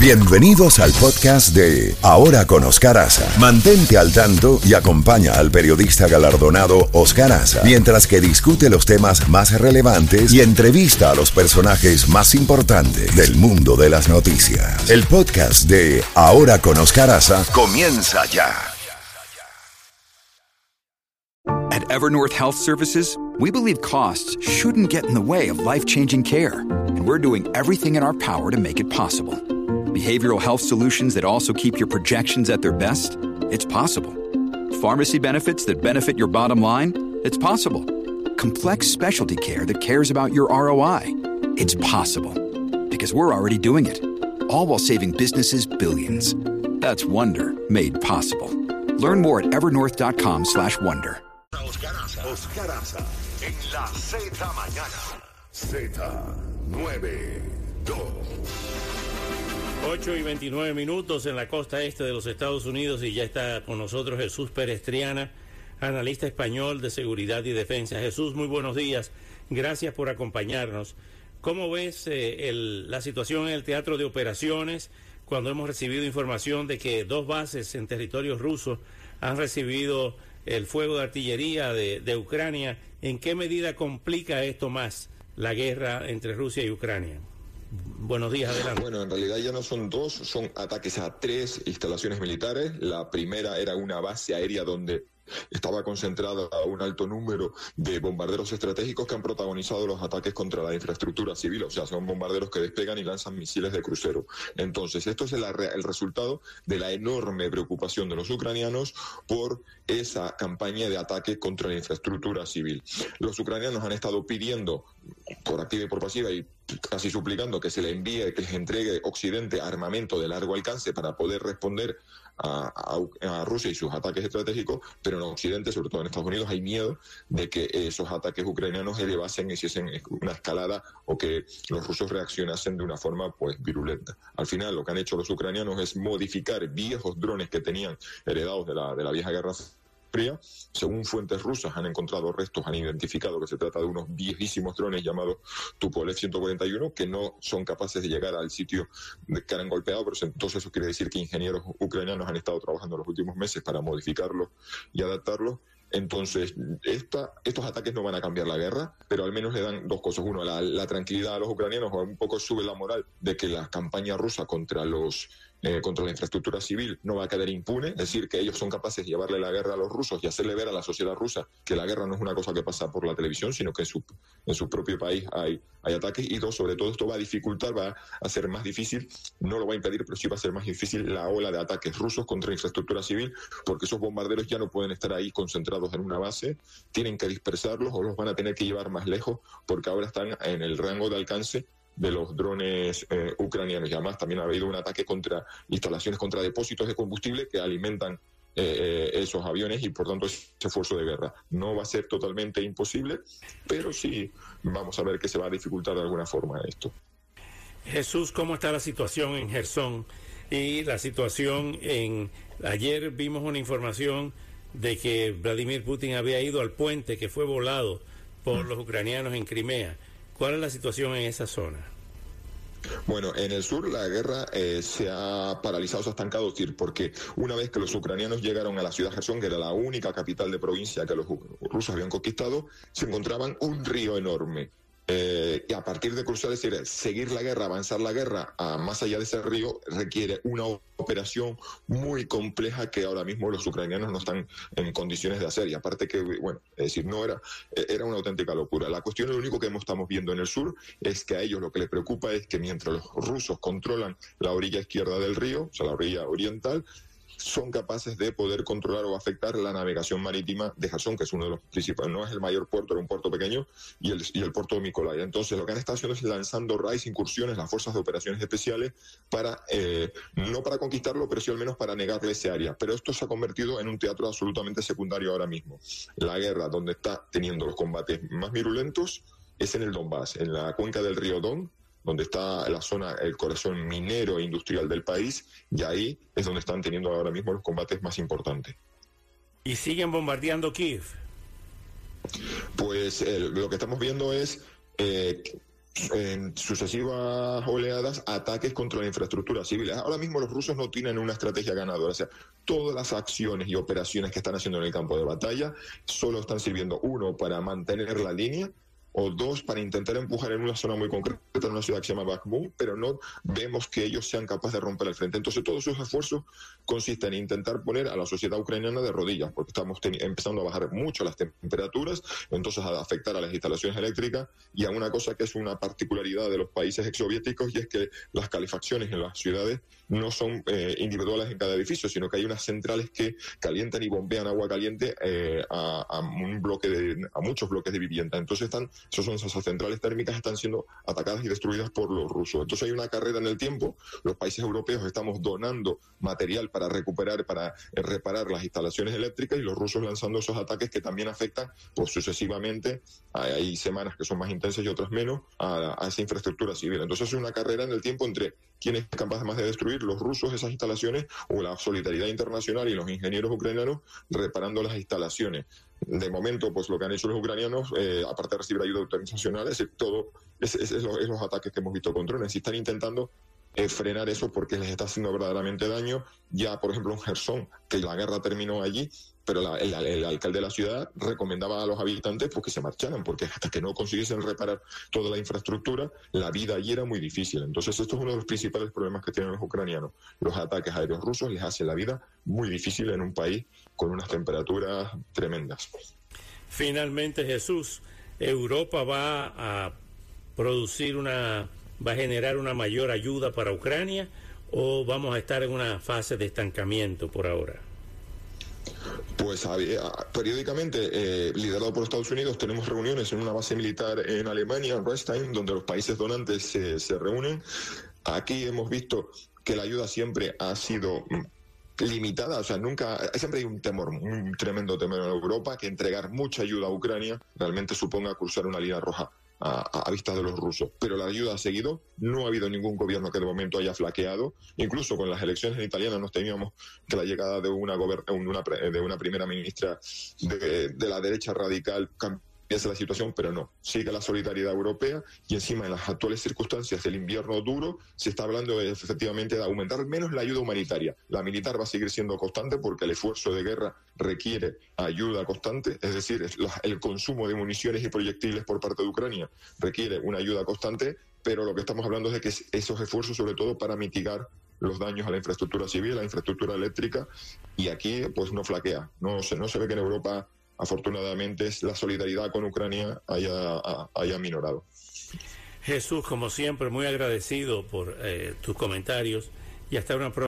Bienvenidos al podcast de Ahora con Oscar Aza. Mantente al tanto y acompaña al periodista galardonado Oscar Aza mientras que discute los temas más relevantes y entrevista a los personajes más importantes del mundo de las noticias. El podcast de Ahora con Oscar Aza comienza ya. At Evernorth Health Services, we believe costs shouldn't get in the way of life-changing care, and we're doing everything in our power to make it possible. Behavioral health solutions that also keep your projections at their best? It's possible. Pharmacy benefits that benefit your bottom line? It's possible. Complex specialty care that cares about your ROI? It's possible. Because we're already doing it. All while saving businesses billions. That's Wonder made possible. Learn more at Aza, Oscar Aza, en la Z mañana. Z92. 8 y 29 minutos en la costa este de los Estados Unidos y ya está con nosotros Jesús Pérez Triana, analista español de seguridad y defensa. Jesús, muy buenos días. Gracias por acompañarnos. ¿Cómo ves eh, el, la situación en el teatro de operaciones cuando hemos recibido información de que dos bases en territorio ruso han recibido el fuego de artillería de Ucrania? ¿En qué medida complica esto más la guerra entre Rusia y Ucrania? Buenos días, adelante. Bueno, en realidad ya no son dos, son ataques a tres instalaciones militares. La primera era una base aérea donde estaba concentrada un alto número de bombarderos estratégicos que han protagonizado los ataques contra la infraestructura civil, o sea, son bombarderos que despegan y lanzan misiles de crucero. Entonces, esto es el, el resultado de la enorme preocupación de los ucranianos por esa campaña de ataque contra la infraestructura civil. Los ucranianos han estado pidiendo, por activa y por pasiva, y casi suplicando que se le envíe, que les entregue Occidente armamento de largo alcance para poder responder a, Rusia y sus ataques estratégicos, pero en Occidente, sobre todo en Estados Unidos, hay miedo de que esos ataques ucranianos elevasen y hiciesen una escalada o que los rusos reaccionasen de una forma pues virulenta. Al final, lo que han hecho los ucranianos es modificar viejos drones que tenían heredados de la, de la vieja guerra fría. Según fuentes rusas han encontrado restos, han identificado que se trata de unos viejísimos drones llamados Tupolev 141 que no son capaces de llegar al sitio que han golpeado, pero entonces eso quiere decir que ingenieros ucranianos han estado trabajando los últimos meses para modificarlos y adaptarlos. Entonces, esta, estos ataques no van a cambiar la guerra, pero al menos le dan dos cosas. Uno, la, la tranquilidad a los ucranianos, o un poco sube la moral de que la campaña rusa contra los eh, contra la infraestructura civil no va a quedar impune, es decir, que ellos son capaces de llevarle la guerra a los rusos y hacerle ver a la sociedad rusa que la guerra no es una cosa que pasa por la televisión, sino que en su, en su propio país hay, hay ataques. Y dos, sobre todo esto va a dificultar, va a hacer más difícil, no lo va a impedir, pero sí va a ser más difícil la ola de ataques rusos contra infraestructura civil, porque esos bombarderos ya no pueden estar ahí concentrados en una base, tienen que dispersarlos o los van a tener que llevar más lejos, porque ahora están en el rango de alcance de los drones eh, ucranianos. Y además también ha habido un ataque contra instalaciones, contra depósitos de combustible que alimentan eh, esos aviones y por tanto ese esfuerzo de guerra. No va a ser totalmente imposible, pero sí vamos a ver que se va a dificultar de alguna forma esto. Jesús, ¿cómo está la situación en Gerson? Y la situación en... Ayer vimos una información de que Vladimir Putin había ido al puente que fue volado por los ucranianos en Crimea. ¿Cuál es la situación en esa zona? Bueno, en el sur la guerra eh, se ha paralizado, se ha estancado, porque una vez que los ucranianos llegaron a la ciudad de Gerson, que era la única capital de provincia que los rusos habían conquistado, se encontraban un río enorme. Eh, y a partir de cruzar, decir, seguir la guerra, avanzar la guerra a más allá de ese río, requiere una operación muy compleja que ahora mismo los ucranianos no están en condiciones de hacer. Y aparte que, bueno, es decir, no era, era una auténtica locura. La cuestión, lo único que estamos viendo en el sur es que a ellos lo que les preocupa es que mientras los rusos controlan la orilla izquierda del río, o sea, la orilla oriental, son capaces de poder controlar o afectar la navegación marítima de Jasón, que es uno de los principales, no es el mayor puerto, era un puerto pequeño, y el, y el puerto de Mikolaya. Entonces, lo que han estado haciendo es lanzando raids, incursiones, las fuerzas de operaciones especiales, para, eh, no para conquistarlo, pero sí al menos para negarle ese área. Pero esto se ha convertido en un teatro absolutamente secundario ahora mismo. La guerra, donde está teniendo los combates más virulentos, es en el Donbass, en la cuenca del río Don, donde está la zona, el corazón minero e industrial del país, y ahí es donde están teniendo ahora mismo los combates más importantes. ¿Y siguen bombardeando Kiev? Pues eh, lo que estamos viendo es eh, en sucesivas oleadas ataques contra la infraestructura civil. Ahora mismo los rusos no tienen una estrategia ganadora. O sea, todas las acciones y operaciones que están haciendo en el campo de batalla solo están sirviendo, uno, para mantener la línea, o dos para intentar empujar en una zona muy concreta, en una ciudad que se llama Bakhmut, pero no vemos que ellos sean capaces de romper el frente. Entonces todos sus esfuerzos consisten en intentar poner a la sociedad ucraniana de rodillas, porque estamos empezando a bajar mucho las temperaturas, entonces a afectar a las instalaciones eléctricas y a una cosa que es una particularidad de los países exsoviéticos y es que las calefacciones en las ciudades no son eh, individuales en cada edificio, sino que hay unas centrales que calientan y bombean agua caliente eh, a, a, un bloque de, a muchos bloques de vivienda. Entonces están esas son esas centrales térmicas están siendo atacadas y destruidas por los rusos. Entonces hay una carrera en el tiempo. Los países europeos estamos donando material para recuperar, para reparar las instalaciones eléctricas y los rusos lanzando esos ataques que también afectan pues, sucesivamente. Hay semanas que son más intensas y otras menos a, a esa infraestructura civil. Entonces es una carrera en el tiempo entre quién es capaz más de destruir, los rusos esas instalaciones o la solidaridad internacional y los ingenieros ucranianos reparando las instalaciones de momento, pues lo que han hecho los ucranianos, eh, aparte de recibir ayuda internacional, es todo, es, es, los, es, los, ataques que hemos visto con drones. Y están intentando eh, frenar eso porque les está haciendo verdaderamente daño. Ya, por ejemplo, en Gerson, que la guerra terminó allí, pero la, el, el, alcalde de la ciudad recomendaba a los habitantes pues, que se marcharan, porque hasta que no consiguiesen reparar toda la infraestructura, la vida allí era muy difícil. Entonces, esto es uno de los principales problemas que tienen los ucranianos. Los ataques aéreos rusos les hacen la vida muy difícil en un país con unas temperaturas tremendas. Finalmente, Jesús, Europa va a producir una, va a generar una mayor ayuda para Ucrania o vamos a estar en una fase de estancamiento por ahora? Pues periódicamente, eh, liderado por Estados Unidos, tenemos reuniones en una base militar en Alemania, en Restein, donde los países donantes se, se reúnen. Aquí hemos visto que la ayuda siempre ha sido limitada, o sea, nunca, siempre hay un temor, un tremendo temor en Europa que entregar mucha ayuda a Ucrania realmente suponga cruzar una línea roja. A, a, vista de los rusos. Pero la ayuda ha seguido, no ha habido ningún gobierno que de momento haya flaqueado. Incluso con las elecciones en italianas nos temíamos que la llegada de una, una, de una primera ministra de, de la derecha radical es la situación, pero no. Sigue la solidaridad europea y encima en las actuales circunstancias del invierno duro se está hablando efectivamente de aumentar menos la ayuda humanitaria. La militar va a seguir siendo constante porque el esfuerzo de guerra requiere ayuda constante, es decir, el consumo de municiones y proyectiles por parte de Ucrania requiere una ayuda constante, pero lo que estamos hablando es de que esos esfuerzos sobre todo para mitigar los daños a la infraestructura civil, a la infraestructura eléctrica, y aquí pues no flaquea. No se, no se ve que en Europa afortunadamente la solidaridad con Ucrania haya, haya minorado. Jesús, como siempre, muy agradecido por eh, tus comentarios y hasta una próxima.